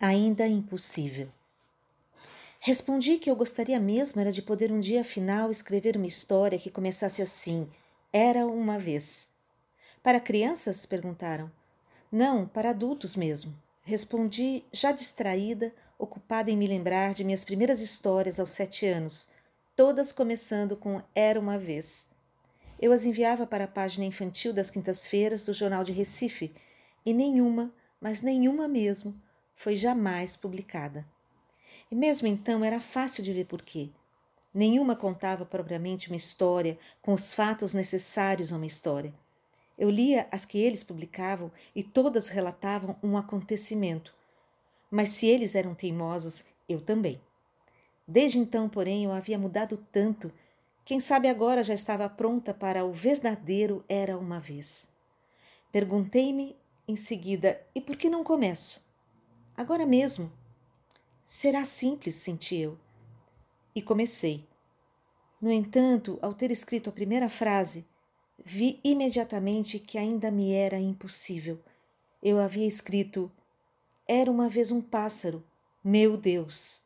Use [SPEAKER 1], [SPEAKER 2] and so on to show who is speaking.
[SPEAKER 1] ainda impossível. Respondi que eu gostaria mesmo era de poder um dia afinal escrever uma história que começasse assim: Era uma vez. Para crianças? perguntaram. Não, para adultos mesmo. Respondi, já distraída, ocupada em me lembrar de minhas primeiras histórias aos sete anos, todas começando com Era uma vez. Eu as enviava para a página infantil das quintas-feiras do Jornal de Recife e nenhuma, mas nenhuma mesmo, foi jamais publicada. E mesmo então era fácil de ver por quê. Nenhuma contava propriamente uma história com os fatos necessários a uma história. Eu lia as que eles publicavam e todas relatavam um acontecimento. Mas se eles eram teimosos, eu também. Desde então, porém, eu havia mudado tanto. Quem sabe agora já estava pronta para o verdadeiro era uma vez. Perguntei-me em seguida: e por que não começo? Agora mesmo. Será simples, senti eu. E comecei. No entanto, ao ter escrito a primeira frase, vi imediatamente que ainda me era impossível. Eu havia escrito: Era uma vez um pássaro, meu Deus.